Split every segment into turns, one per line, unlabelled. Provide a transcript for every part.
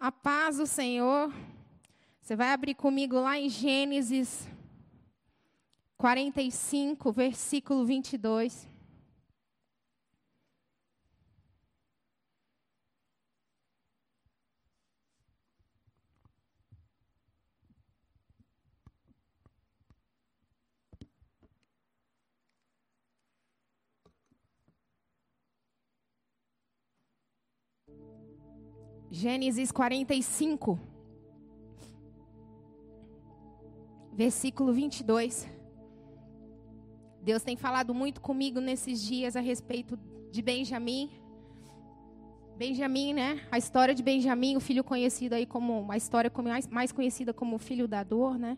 A paz do Senhor. Você vai abrir comigo lá em Gênesis 45, versículo 22. Gênesis 45, versículo 22. Deus tem falado muito comigo nesses dias a respeito de Benjamim. Benjamim, né? A história de Benjamim, o filho conhecido aí como a história mais, conhecida como o filho da dor, né?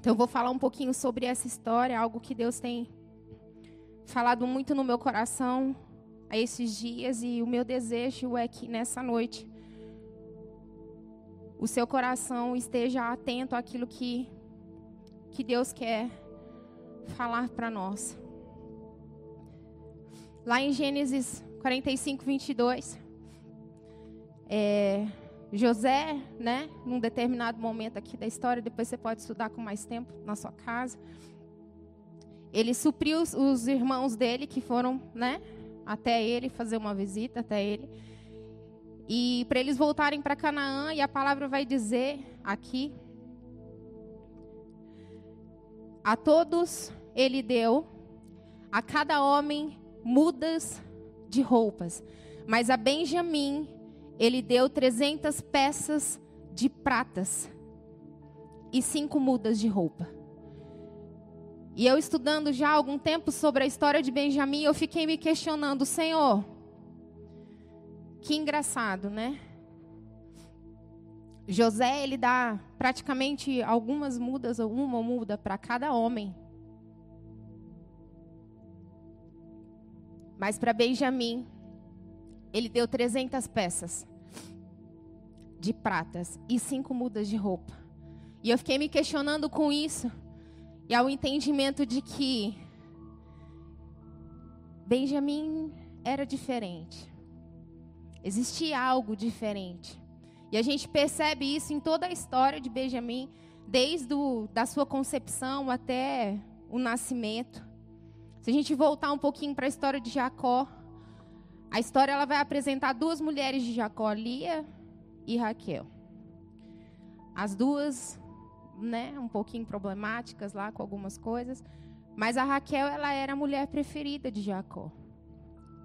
Então eu vou falar um pouquinho sobre essa história, algo que Deus tem falado muito no meu coração a esses dias e o meu desejo é que nessa noite o seu coração esteja atento àquilo que, que Deus quer falar para nós. Lá em Gênesis 45, 22, é, José, né, num determinado momento aqui da história, depois você pode estudar com mais tempo na sua casa, ele supriu os, os irmãos dele que foram, né, até ele, fazer uma visita até ele. E para eles voltarem para Canaã, e a palavra vai dizer aqui: A todos ele deu, a cada homem, mudas de roupas. Mas a Benjamim ele deu 300 peças de pratas e cinco mudas de roupa. E eu estudando já há algum tempo sobre a história de Benjamim, eu fiquei me questionando, Senhor, que engraçado, né? José, ele dá praticamente algumas mudas, ou uma muda para cada homem. Mas para Benjamim, ele deu 300 peças de pratas e cinco mudas de roupa. E eu fiquei me questionando com isso e ao entendimento de que Benjamim era diferente. Existia algo diferente. E a gente percebe isso em toda a história de Benjamim, desde o, da sua concepção até o nascimento. Se a gente voltar um pouquinho para a história de Jacó, a história ela vai apresentar duas mulheres de Jacó, Lia e Raquel. As duas né, um pouquinho problemáticas lá com algumas coisas. Mas a Raquel, ela era a mulher preferida de Jacó.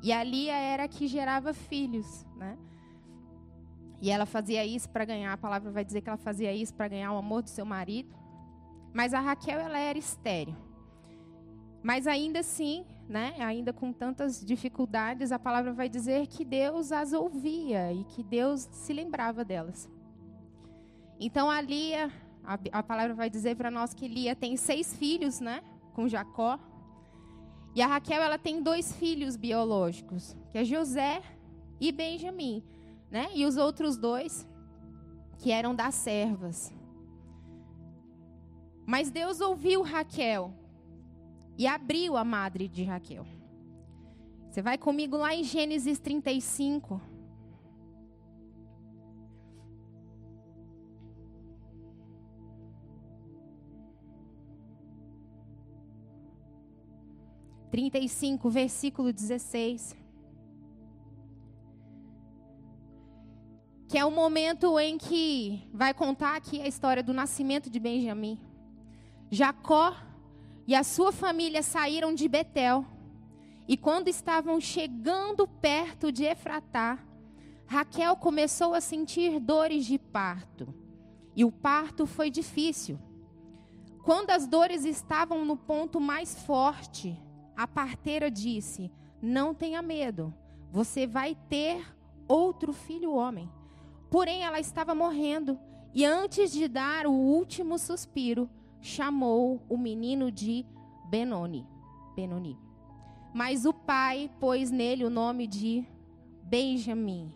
E a Lia era a que gerava filhos, né? E ela fazia isso para ganhar, a palavra vai dizer que ela fazia isso para ganhar o amor do seu marido. Mas a Raquel, ela era estéril. Mas ainda assim, né, ainda com tantas dificuldades, a palavra vai dizer que Deus as ouvia e que Deus se lembrava delas. Então a Lia, a, a palavra vai dizer para nós que Lia tem seis filhos, né? Com Jacó. E a Raquel, ela tem dois filhos biológicos, que é José e Benjamim, né? E os outros dois, que eram das servas. Mas Deus ouviu Raquel e abriu a madre de Raquel. Você vai comigo lá em Gênesis 35. 35, versículo 16. Que é o momento em que vai contar aqui a história do nascimento de Benjamim. Jacó e a sua família saíram de Betel. E quando estavam chegando perto de Efratá, Raquel começou a sentir dores de parto. E o parto foi difícil. Quando as dores estavam no ponto mais forte, a parteira disse: Não tenha medo, você vai ter outro filho homem. Porém, ela estava morrendo e antes de dar o último suspiro, chamou o menino de Benoni. Benoni. Mas o pai pôs nele o nome de Benjamim.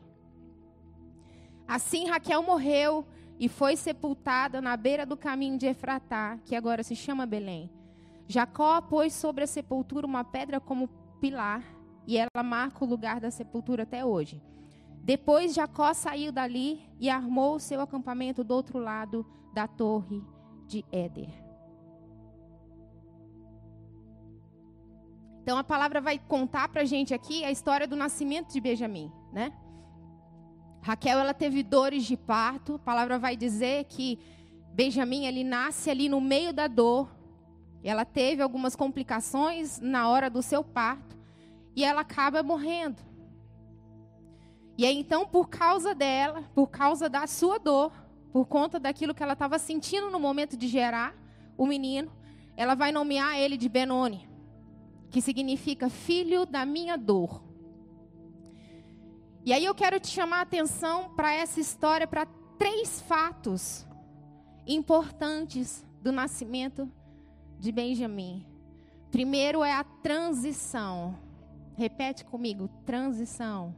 Assim Raquel morreu e foi sepultada na beira do caminho de Efratá, que agora se chama Belém. Jacó pôs sobre a sepultura uma pedra como pilar, e ela marca o lugar da sepultura até hoje. Depois Jacó saiu dali e armou o seu acampamento do outro lado da torre de Éder. Então a palavra vai contar para a gente aqui a história do nascimento de Benjamim, né? Raquel ela teve dores de parto. A palavra vai dizer que Benjamim ele nasce ali no meio da dor. Ela teve algumas complicações na hora do seu parto e ela acaba morrendo. E aí então, por causa dela, por causa da sua dor, por conta daquilo que ela estava sentindo no momento de gerar o menino, ela vai nomear ele de Benoni, que significa filho da minha dor. E aí eu quero te chamar a atenção para essa história, para três fatos importantes do nascimento de Benjamim. Primeiro é a transição. Repete comigo: transição.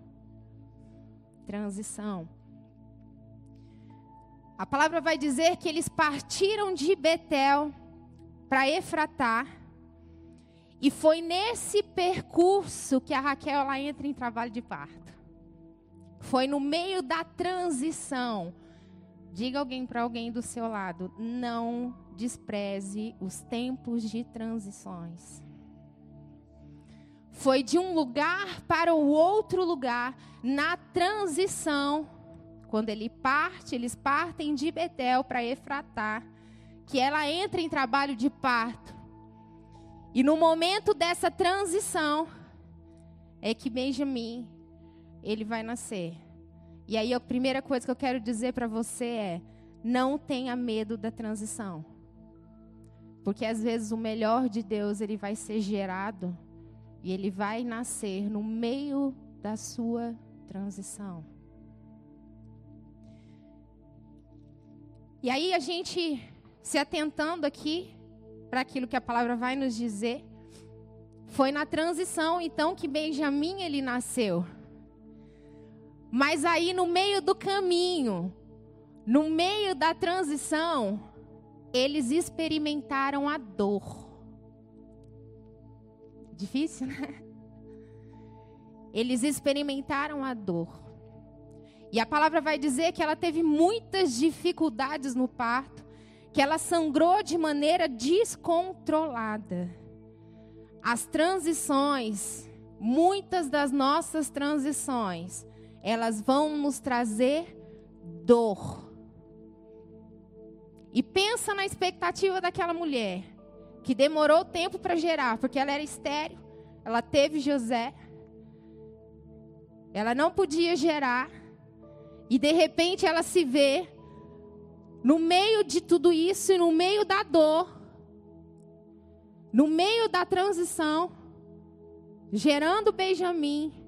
Transição. A palavra vai dizer que eles partiram de Betel para Efratá. E foi nesse percurso que a Raquel lá entra em trabalho de parto. Foi no meio da transição. Diga alguém para alguém do seu lado, não despreze os tempos de transições. Foi de um lugar para o outro lugar, na transição. Quando ele parte, eles partem de Betel para Efratá, que ela entra em trabalho de parto. E no momento dessa transição, é que Benjamim ele vai nascer. E aí a primeira coisa que eu quero dizer para você é: não tenha medo da transição. Porque às vezes o melhor de Deus ele vai ser gerado e ele vai nascer no meio da sua transição. E aí a gente se atentando aqui para aquilo que a palavra vai nos dizer, foi na transição então que Benjamim ele nasceu. Mas aí no meio do caminho, no meio da transição, eles experimentaram a dor. Difícil, né? Eles experimentaram a dor. E a palavra vai dizer que ela teve muitas dificuldades no parto, que ela sangrou de maneira descontrolada. As transições, muitas das nossas transições, elas vão nos trazer dor. E pensa na expectativa daquela mulher que demorou tempo para gerar, porque ela era estéril, ela teve José, ela não podia gerar, e de repente ela se vê no meio de tudo isso e no meio da dor, no meio da transição, gerando Benjamim,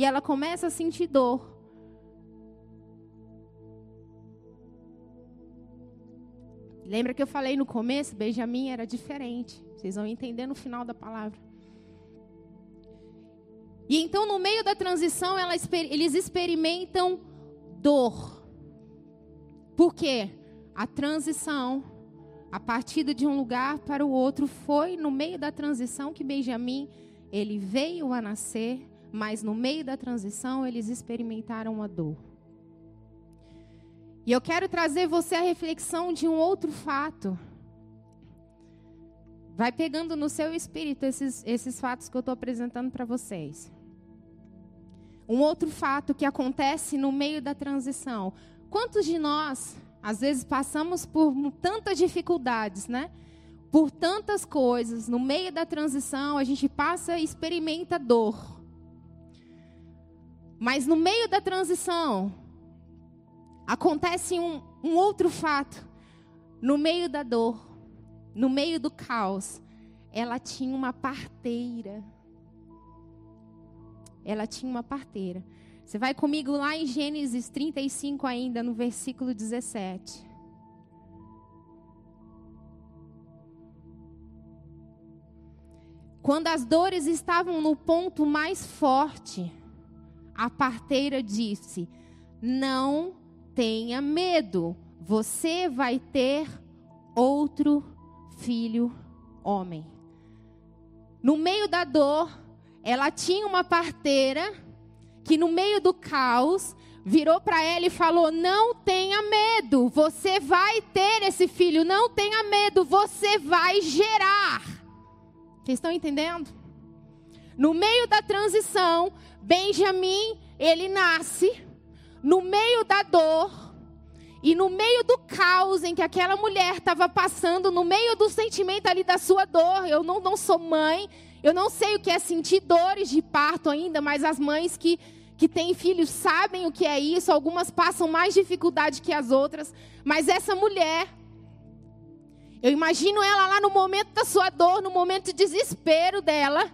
e ela começa a sentir dor. Lembra que eu falei no começo? Benjamin era diferente. Vocês vão entender no final da palavra. E então, no meio da transição, ela, eles experimentam dor. Por quê? A transição, a partida de um lugar para o outro, foi no meio da transição que Benjamin ele veio a nascer mas no meio da transição eles experimentaram a dor. E eu quero trazer você a reflexão de um outro fato. Vai pegando no seu espírito esses, esses fatos que eu estou apresentando para vocês. Um outro fato que acontece no meio da transição. Quantos de nós, às vezes, passamos por tantas dificuldades, né? Por tantas coisas, no meio da transição, a gente passa e experimenta dor. Mas no meio da transição, acontece um, um outro fato. No meio da dor, no meio do caos, ela tinha uma parteira. Ela tinha uma parteira. Você vai comigo lá em Gênesis 35, ainda no versículo 17. Quando as dores estavam no ponto mais forte, a parteira disse: Não tenha medo, você vai ter outro filho homem. No meio da dor, ela tinha uma parteira que no meio do caos, virou para ela e falou: Não tenha medo, você vai ter esse filho, não tenha medo, você vai gerar. Vocês estão entendendo? No meio da transição, Benjamim, ele nasce, no meio da dor, e no meio do caos em que aquela mulher estava passando, no meio do sentimento ali da sua dor, eu não, não sou mãe, eu não sei o que é sentir dores de parto ainda, mas as mães que que têm filhos sabem o que é isso, algumas passam mais dificuldade que as outras, mas essa mulher, eu imagino ela lá no momento da sua dor, no momento de desespero dela,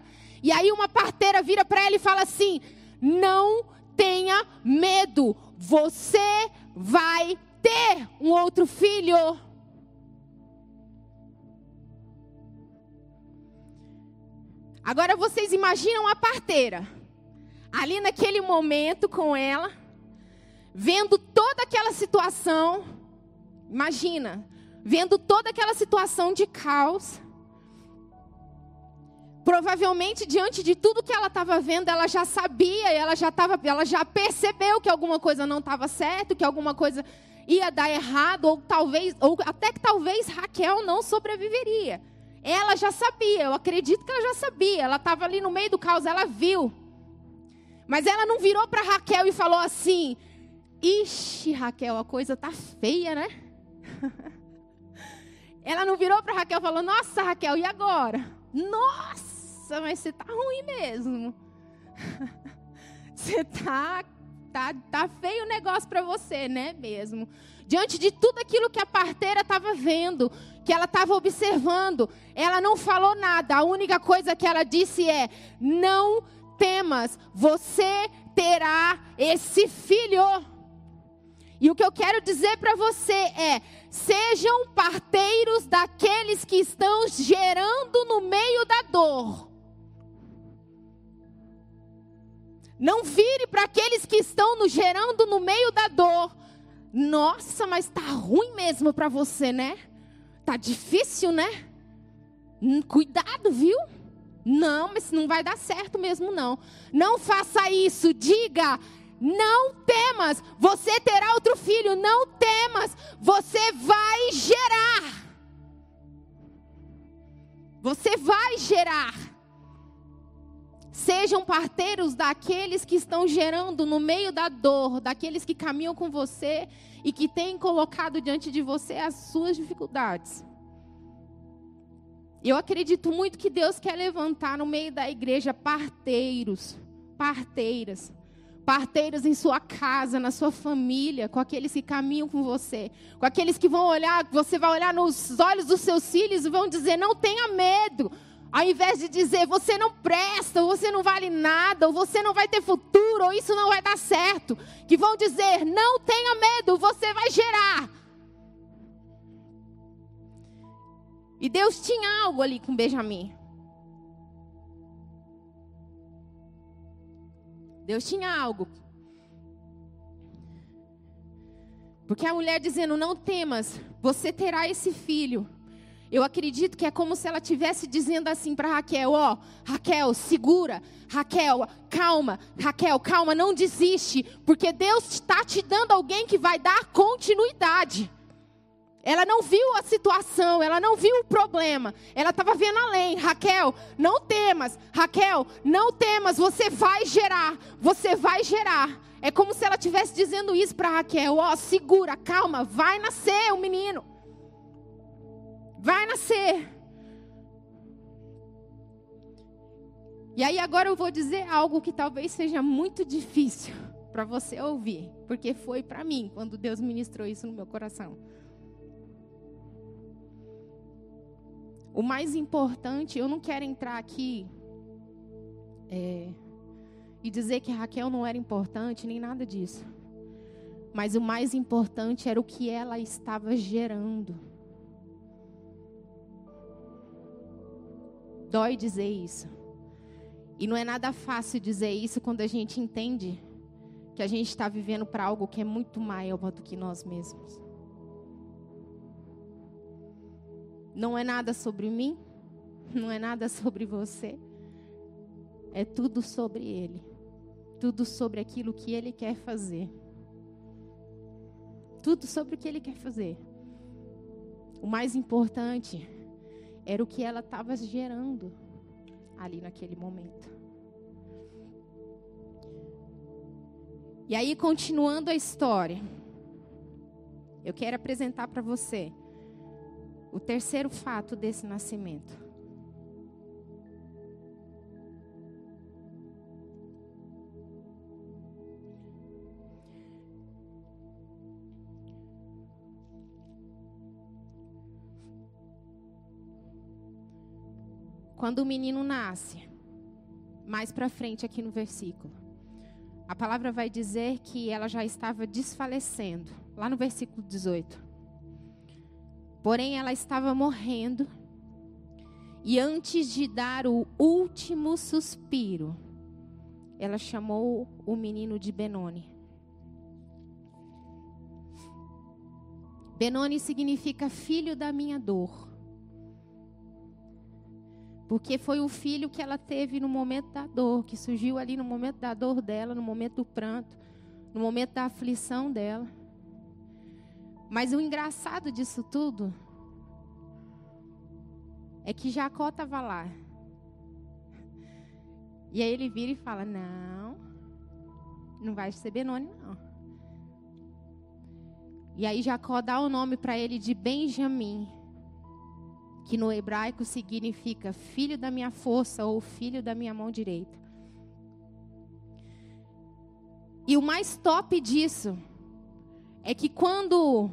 e aí uma parteira vira para ela e fala assim: Não tenha medo, você vai ter um outro filho. Agora vocês imaginam a parteira ali naquele momento com ela, vendo toda aquela situação, imagina, vendo toda aquela situação de caos. Provavelmente diante de tudo que ela estava vendo, ela já sabia, ela já tava, ela já percebeu que alguma coisa não estava certo, que alguma coisa ia dar errado, ou talvez, ou até que talvez Raquel não sobreviveria. Ela já sabia, eu acredito que ela já sabia. Ela estava ali no meio do caos, ela viu. Mas ela não virou para Raquel e falou assim: Ixi, Raquel, a coisa tá feia, né? ela não virou para Raquel e falou: Nossa, Raquel, e agora? Nossa, mas você tá ruim mesmo. você tá, tá, tá feio o negócio para você, né mesmo? Diante de tudo aquilo que a parteira estava vendo, que ela estava observando, ela não falou nada. A única coisa que ela disse é: Não temas, você terá esse filho. E o que eu quero dizer para você é: sejam parteiros daqueles que estão gerando no meio da dor. Não vire para aqueles que estão nos gerando no meio da dor. Nossa, mas tá ruim mesmo para você, né? Tá difícil, né? Hum, cuidado, viu? Não, mas não vai dar certo mesmo não. Não faça isso. Diga: não temas, você terá outro filho. Não temas, você vai gerar. Você vai gerar. Sejam parteiros daqueles que estão gerando no meio da dor, daqueles que caminham com você e que têm colocado diante de você as suas dificuldades. Eu acredito muito que Deus quer levantar no meio da igreja parteiros, parteiras, parteiras em sua casa, na sua família, com aqueles que caminham com você, com aqueles que vão olhar, você vai olhar nos olhos dos seus filhos e vão dizer: não tenha medo. Ao invés de dizer, você não presta, ou você não vale nada, ou você não vai ter futuro, ou isso não vai dar certo. Que vão dizer, não tenha medo, você vai gerar. E Deus tinha algo ali com Benjamim. Deus tinha algo. Porque a mulher dizendo: Não temas, você terá esse filho. Eu acredito que é como se ela estivesse dizendo assim para Raquel: Ó, oh, Raquel, segura. Raquel, calma. Raquel, calma, não desiste. Porque Deus está te dando alguém que vai dar continuidade. Ela não viu a situação, ela não viu o problema. Ela estava vendo além. Raquel, não temas. Raquel, não temas. Você vai gerar. Você vai gerar. É como se ela estivesse dizendo isso para Raquel: Ó, oh, segura, calma, vai nascer o menino. Vai nascer. E aí agora eu vou dizer algo que talvez seja muito difícil para você ouvir, porque foi para mim quando Deus ministrou isso no meu coração. O mais importante, eu não quero entrar aqui é, e dizer que Raquel não era importante, nem nada disso. Mas o mais importante era o que ela estava gerando. Dói dizer isso. E não é nada fácil dizer isso quando a gente entende que a gente está vivendo para algo que é muito maior do que nós mesmos. Não é nada sobre mim, não é nada sobre você. É tudo sobre Ele. Tudo sobre aquilo que Ele quer fazer. tudo sobre o que ele quer fazer. O mais importante era o que ela estava gerando ali naquele momento. E aí, continuando a história, eu quero apresentar para você o terceiro fato desse nascimento. Quando o menino nasce, mais para frente aqui no versículo, a palavra vai dizer que ela já estava desfalecendo, lá no versículo 18. Porém, ela estava morrendo, e antes de dar o último suspiro, ela chamou o menino de Benoni. Benoni significa filho da minha dor. Porque foi o filho que ela teve no momento da dor, que surgiu ali no momento da dor dela, no momento do pranto, no momento da aflição dela. Mas o engraçado disso tudo é que Jacó estava lá. E aí ele vira e fala: Não, não vai ser Benoni, não. E aí Jacó dá o nome para ele de Benjamim que no hebraico significa filho da minha força ou filho da minha mão direita. E o mais top disso é que quando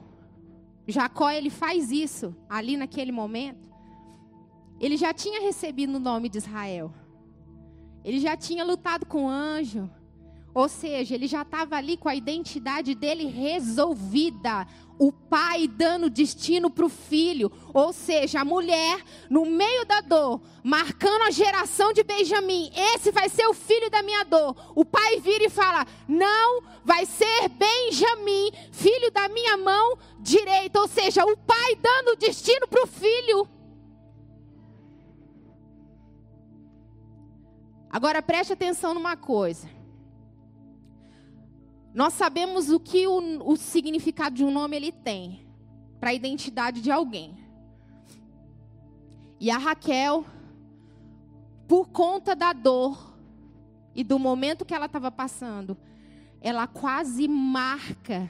Jacó ele faz isso ali naquele momento, ele já tinha recebido o nome de Israel. Ele já tinha lutado com o anjo. Ou seja, ele já estava ali com a identidade dele resolvida. O pai dando destino para o filho. Ou seja, a mulher, no meio da dor, marcando a geração de Benjamim. Esse vai ser o filho da minha dor. O pai vira e fala: Não, vai ser Benjamim, filho da minha mão direita. Ou seja, o pai dando destino para o filho. Agora preste atenção numa coisa. Nós sabemos o que o, o significado de um nome ele tem para a identidade de alguém. E a Raquel, por conta da dor e do momento que ela estava passando, ela quase marca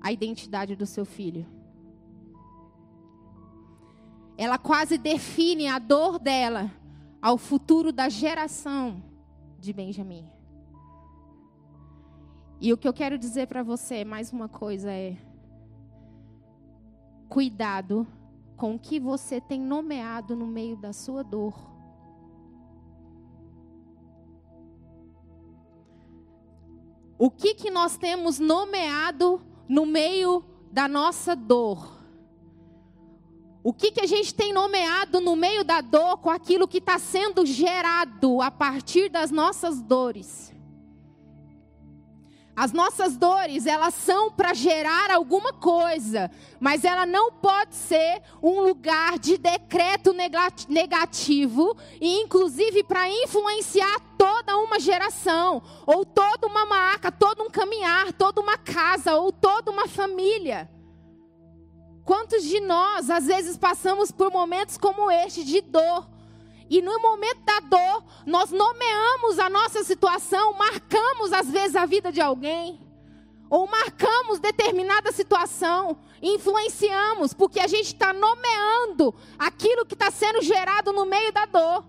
a identidade do seu filho. Ela quase define a dor dela ao futuro da geração de Benjamim. E o que eu quero dizer para você, mais uma coisa é: cuidado com o que você tem nomeado no meio da sua dor. O que que nós temos nomeado no meio da nossa dor? O que, que a gente tem nomeado no meio da dor com aquilo que está sendo gerado a partir das nossas dores? As nossas dores, elas são para gerar alguma coisa, mas ela não pode ser um lugar de decreto negativo e inclusive para influenciar toda uma geração, ou toda uma marca, todo um caminhar, toda uma casa ou toda uma família. Quantos de nós às vezes passamos por momentos como este de dor? E no momento da dor, nós nomeamos a nossa situação, marcamos às vezes a vida de alguém, ou marcamos determinada situação, influenciamos, porque a gente está nomeando aquilo que está sendo gerado no meio da dor.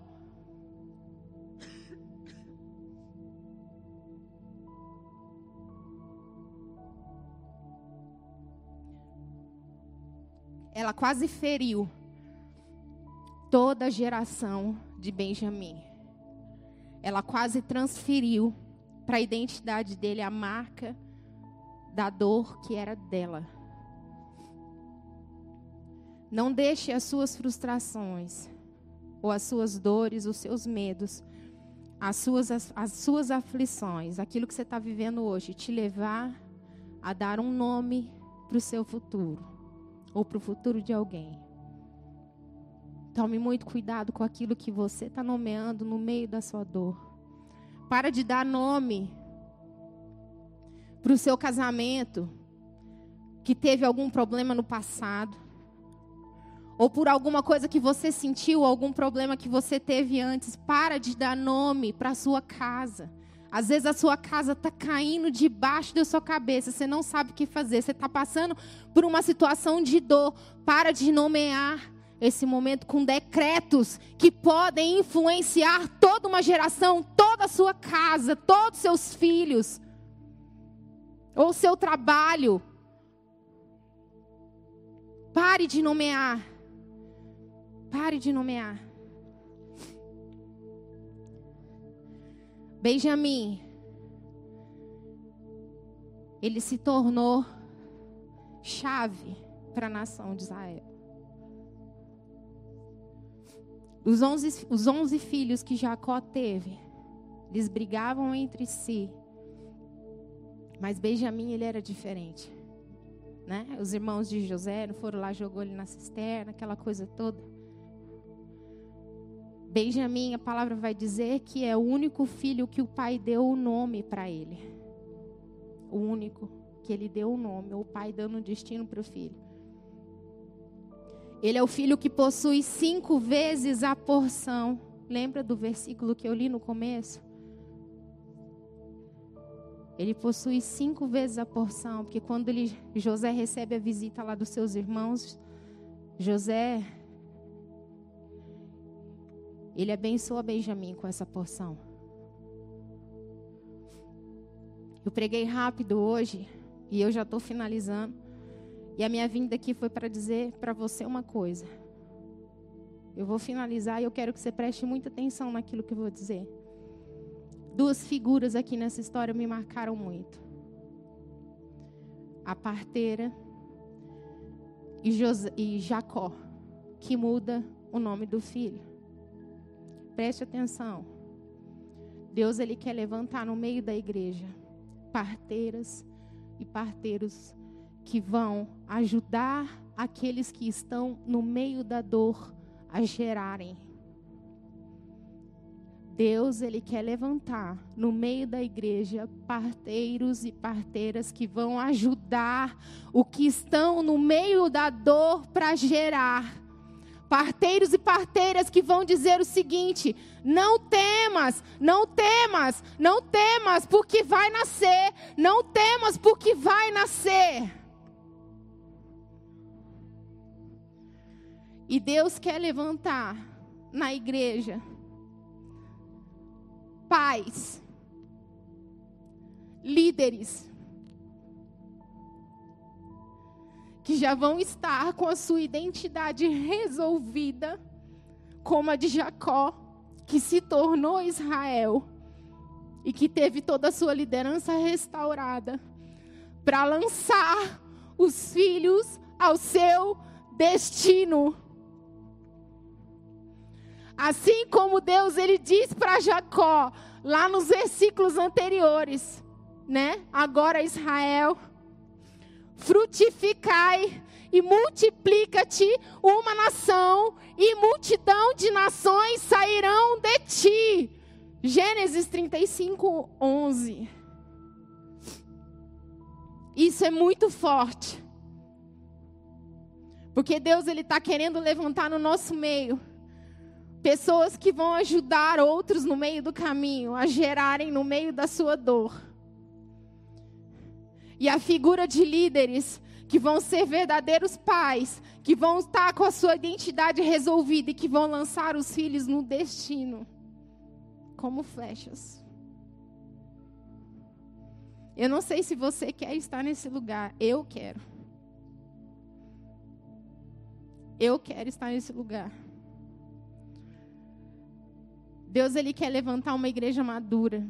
Ela quase feriu toda a geração de Benjamim. Ela quase transferiu para a identidade dele a marca da dor que era dela. Não deixe as suas frustrações, ou as suas dores, os seus medos, as suas, as, as suas aflições, aquilo que você está vivendo hoje, te levar a dar um nome para o seu futuro, ou para o futuro de alguém. Tome muito cuidado com aquilo que você está nomeando no meio da sua dor. Para de dar nome para o seu casamento que teve algum problema no passado, ou por alguma coisa que você sentiu, algum problema que você teve antes, para de dar nome para a sua casa. Às vezes a sua casa está caindo debaixo da sua cabeça, você não sabe o que fazer, você está passando por uma situação de dor. Para de nomear esse momento com decretos que podem influenciar toda uma geração, toda a sua casa, todos os seus filhos, ou seu trabalho. Pare de nomear. Pare de nomear. Benjamim, ele se tornou chave para a nação de Israel. Os onze, os onze filhos que Jacó teve, eles brigavam entre si. Mas Benjamim, ele era diferente. Né? Os irmãos de José não foram lá, jogou ele na cisterna, aquela coisa toda. Benjamim, a palavra vai dizer que é o único filho que o pai deu o nome para ele. O único que ele deu o nome, o pai dando o destino para o filho. Ele é o filho que possui cinco vezes a porção. Lembra do versículo que eu li no começo? Ele possui cinco vezes a porção, porque quando ele, José recebe a visita lá dos seus irmãos, José, ele abençoa Benjamim com essa porção. Eu preguei rápido hoje e eu já estou finalizando. E a minha vinda aqui foi para dizer para você uma coisa. Eu vou finalizar e eu quero que você preste muita atenção naquilo que eu vou dizer. Duas figuras aqui nessa história me marcaram muito. A parteira e, e Jacó, que muda o nome do filho. Preste atenção. Deus ele quer levantar no meio da igreja parteiras e parteiros que vão ajudar aqueles que estão no meio da dor a gerarem. Deus, ele quer levantar no meio da igreja parteiros e parteiras que vão ajudar o que estão no meio da dor para gerar. Parteiros e parteiras que vão dizer o seguinte: não temas, não temas, não temas, porque vai nascer, não temas, porque vai nascer. E Deus quer levantar na igreja pais, líderes, que já vão estar com a sua identidade resolvida, como a de Jacó, que se tornou Israel e que teve toda a sua liderança restaurada, para lançar os filhos ao seu destino. Assim como Deus ele diz para Jacó lá nos versículos anteriores, né? Agora Israel, frutificai e multiplica-te uma nação e multidão de nações sairão de ti. Gênesis 35, 11. Isso é muito forte. Porque Deus ele está querendo levantar no nosso meio Pessoas que vão ajudar outros no meio do caminho, a gerarem no meio da sua dor. E a figura de líderes que vão ser verdadeiros pais, que vão estar com a sua identidade resolvida e que vão lançar os filhos no destino, como flechas. Eu não sei se você quer estar nesse lugar, eu quero. Eu quero estar nesse lugar. Deus ele quer levantar uma igreja madura.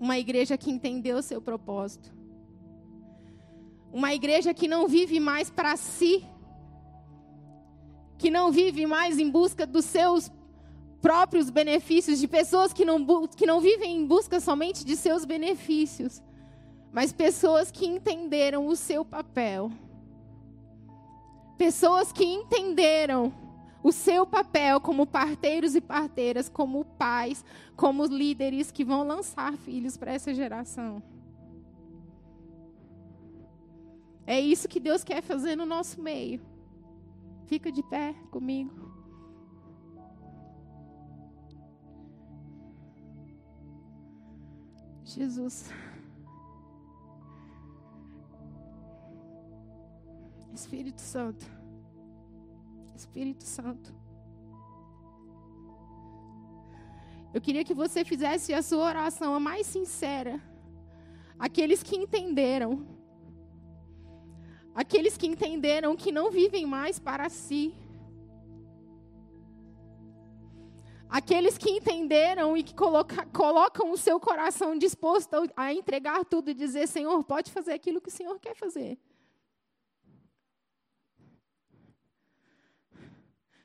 Uma igreja que entendeu o seu propósito. Uma igreja que não vive mais para si. Que não vive mais em busca dos seus próprios benefícios, de pessoas que não, que não vivem em busca somente de seus benefícios, mas pessoas que entenderam o seu papel. Pessoas que entenderam o seu papel como parteiros e parteiras, como pais, como líderes que vão lançar filhos para essa geração. É isso que Deus quer fazer no nosso meio. Fica de pé comigo. Jesus. Espírito Santo. Espírito Santo. Eu queria que você fizesse a sua oração a mais sincera. Aqueles que entenderam. Aqueles que entenderam que não vivem mais para si. Aqueles que entenderam e que coloca, colocam o seu coração disposto a entregar tudo e dizer: Senhor, pode fazer aquilo que o Senhor quer fazer.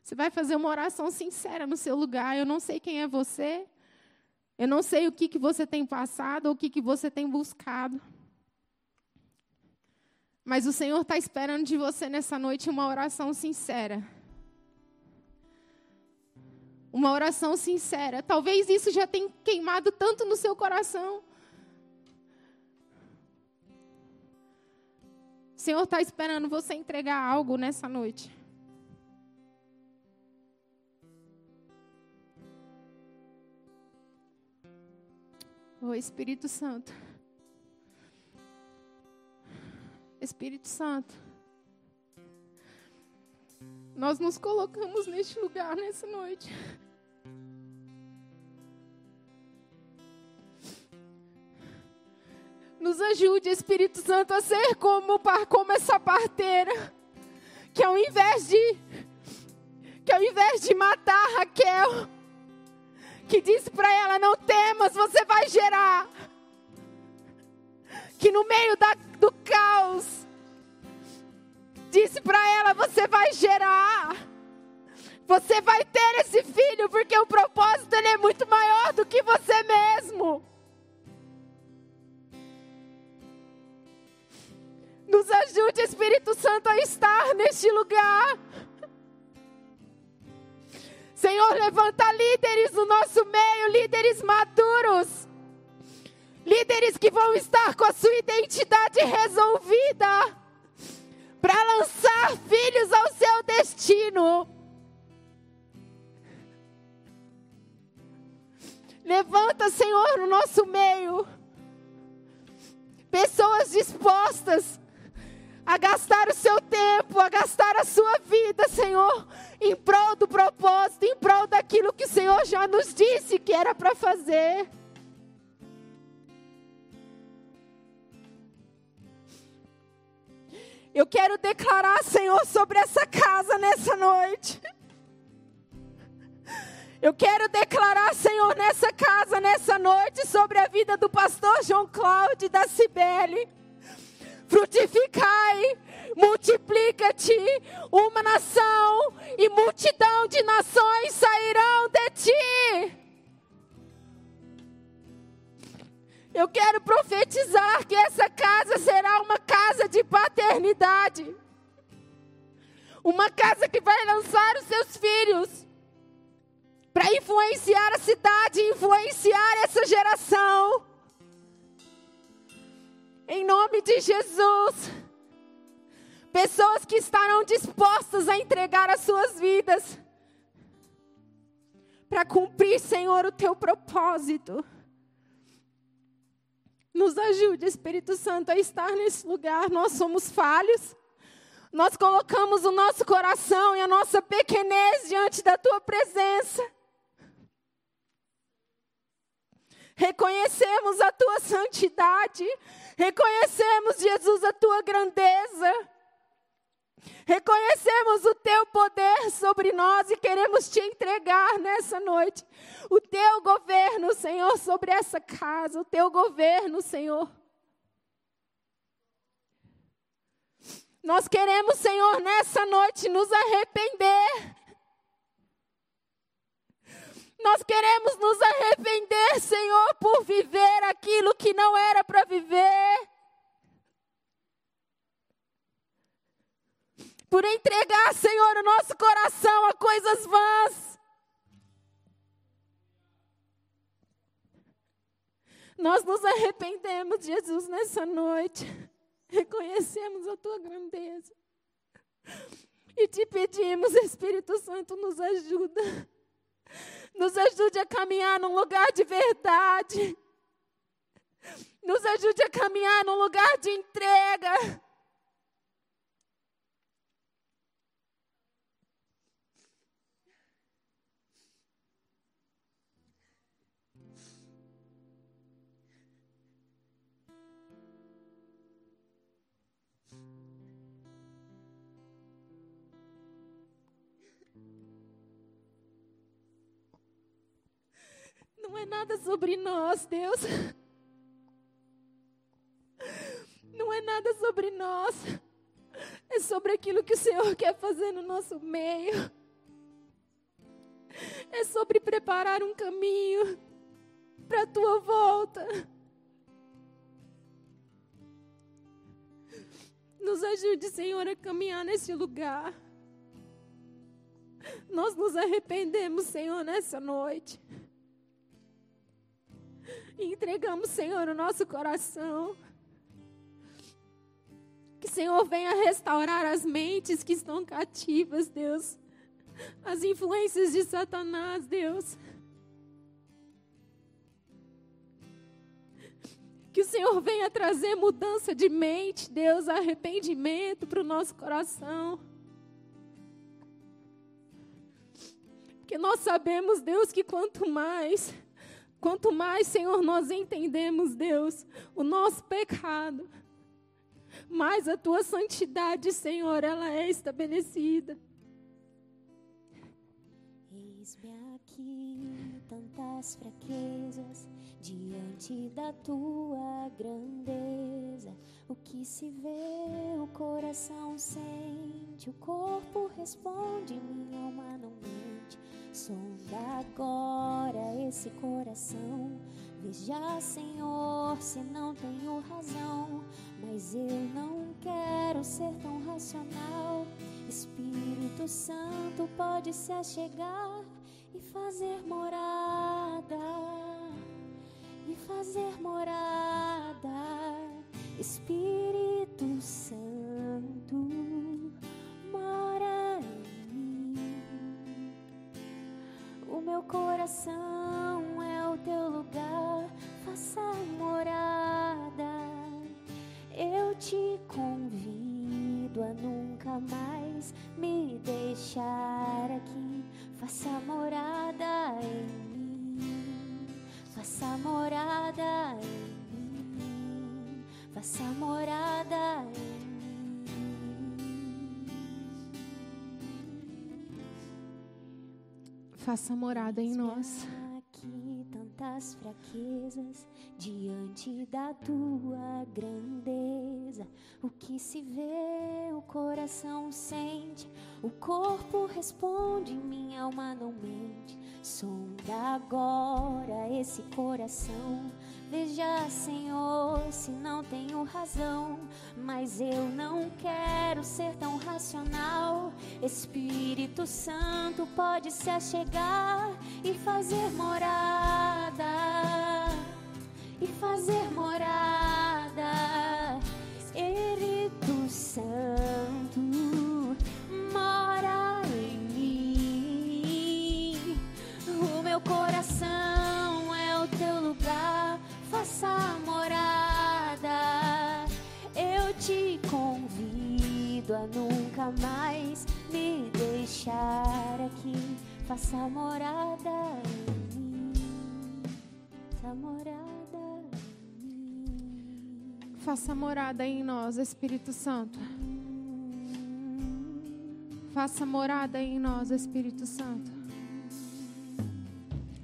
Você vai fazer uma oração sincera no seu lugar. Eu não sei quem é você. Eu não sei o que, que você tem passado ou o que, que você tem buscado. Mas o Senhor está esperando de você nessa noite uma oração sincera. Uma oração sincera. Talvez isso já tenha queimado tanto no seu coração. O Senhor está esperando você entregar algo nessa noite. O Espírito Santo. Espírito Santo. Nós nos colocamos neste lugar nessa noite. Nos ajude, Espírito Santo, a ser como, como essa parteira. Que ao invés de que ao invés de matar Raquel, que disse para ela: Não temas, você vai gerar. Que no meio da, do caos, disse para ela: Você vai gerar. Você vai ter esse filho, porque o propósito ele é muito maior do que você mesmo. Nos ajude, Espírito Santo, a estar neste lugar. Senhor, levanta líderes no nosso meio, líderes maduros. Líderes que vão estar com a sua identidade resolvida para lançar filhos ao seu destino. Levanta, Senhor, no nosso meio pessoas dispostas a gastar o seu tempo, a gastar a sua vida, Senhor, em prol do propósito, em prol daquilo que o Senhor já nos disse que era para fazer. Eu quero declarar, Senhor, sobre essa casa nessa noite. Eu quero declarar, Senhor, nessa casa, nessa noite, sobre a vida do pastor João Cláudio e da Cibele frutificai, multiplica-te, uma nação e multidão de nações sairão de ti. Eu quero profetizar que essa casa será uma casa de paternidade. Uma casa que vai lançar os seus filhos para influenciar a cidade, influenciar essa geração. Em nome de Jesus. Pessoas que estarão dispostas a entregar as suas vidas para cumprir, Senhor, o teu propósito. Nos ajude, Espírito Santo, a estar nesse lugar. Nós somos falhos. Nós colocamos o nosso coração e a nossa pequenez diante da tua presença. Reconhecemos a tua santidade, reconhecemos, Jesus, a tua grandeza. Reconhecemos o teu poder sobre nós e queremos te entregar nessa noite o teu governo, Senhor, sobre essa casa, o teu governo, Senhor. Nós queremos, Senhor, nessa noite nos arrepender nós queremos nos arrepender, Senhor, por viver aquilo que não era para viver. Por entregar, Senhor, o nosso coração a coisas vãs. Nós nos arrependemos, Jesus, nessa noite. Reconhecemos a tua grandeza. E te pedimos, Espírito Santo, nos ajuda. Nos ajude a caminhar num lugar de verdade. Nos ajude a caminhar num lugar de entrega. Não é nada sobre nós, Deus. Não é nada sobre nós. É sobre aquilo que o Senhor quer fazer no nosso meio. É sobre preparar um caminho para a tua volta. Nos ajude, Senhor, a caminhar nesse lugar. Nós nos arrependemos, Senhor, nessa noite. E entregamos, Senhor, o nosso coração. Que o Senhor venha restaurar as mentes que estão cativas, Deus. As influências de Satanás, Deus. Que o Senhor venha trazer mudança de mente, Deus, arrependimento para o nosso coração. Porque nós sabemos, Deus, que quanto mais Quanto mais, Senhor, nós entendemos, Deus, o nosso pecado, mais a tua santidade, Senhor, ela é estabelecida.
Eis-me aqui, tantas fraquezas, diante da tua grandeza. O que se vê, o coração sente, o corpo responde, minha alma não mente. Sonda agora esse coração. Veja, Senhor, se não tenho razão. Mas eu não quero ser tão racional. Espírito Santo pode se achegar e fazer morada. E fazer morada. Espírito Santo Meu coração é o teu lugar, faça morada. Eu te convido a nunca mais me deixar aqui. Faça morada em mim, faça morada em mim, faça morada em mim.
Faça morada em nós.
Aqui tantas fraquezas diante da tua grandeza. O que se vê, o coração sente, o corpo responde, minha alma não mente. Sonda agora esse coração. Veja, Senhor, se não tenho razão, mas eu não quero ser tão racional. Espírito Santo pode se achegar e fazer morada, e fazer morada. Nunca mais me deixar aqui. Faça morada em mim. Faça morada em mim.
Faça morada em nós, Espírito Santo. Faça morada em nós, Espírito Santo.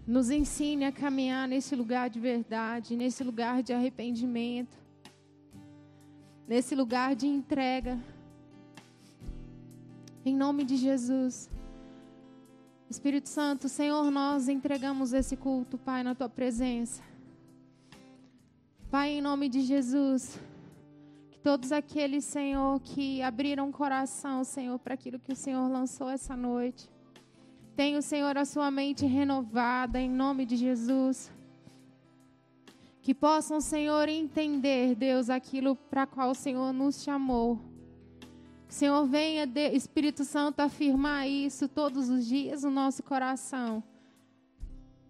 Nos ensine a caminhar nesse lugar de verdade, nesse lugar de arrependimento, nesse lugar de entrega. Em nome de Jesus. Espírito Santo, Senhor, nós entregamos esse culto, Pai, na tua presença. Pai, em nome de Jesus, que todos aqueles, Senhor, que abriram o coração, Senhor, para aquilo que o Senhor lançou essa noite. Tenha o Senhor a sua mente renovada em nome de Jesus. Que possam, Senhor, entender, Deus, aquilo para qual o Senhor nos chamou. Senhor venha, Espírito Santo, afirmar isso todos os dias no nosso coração.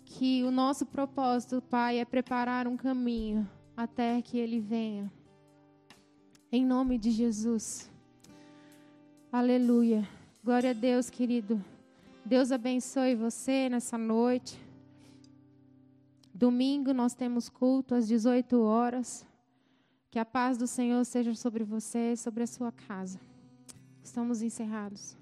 Que o nosso propósito, Pai, é preparar um caminho até que Ele venha. Em nome de Jesus. Aleluia. Glória a Deus, querido. Deus abençoe você nessa noite. Domingo nós temos culto às 18 horas. Que a paz do Senhor seja sobre você, sobre a sua casa. Estamos encerrados.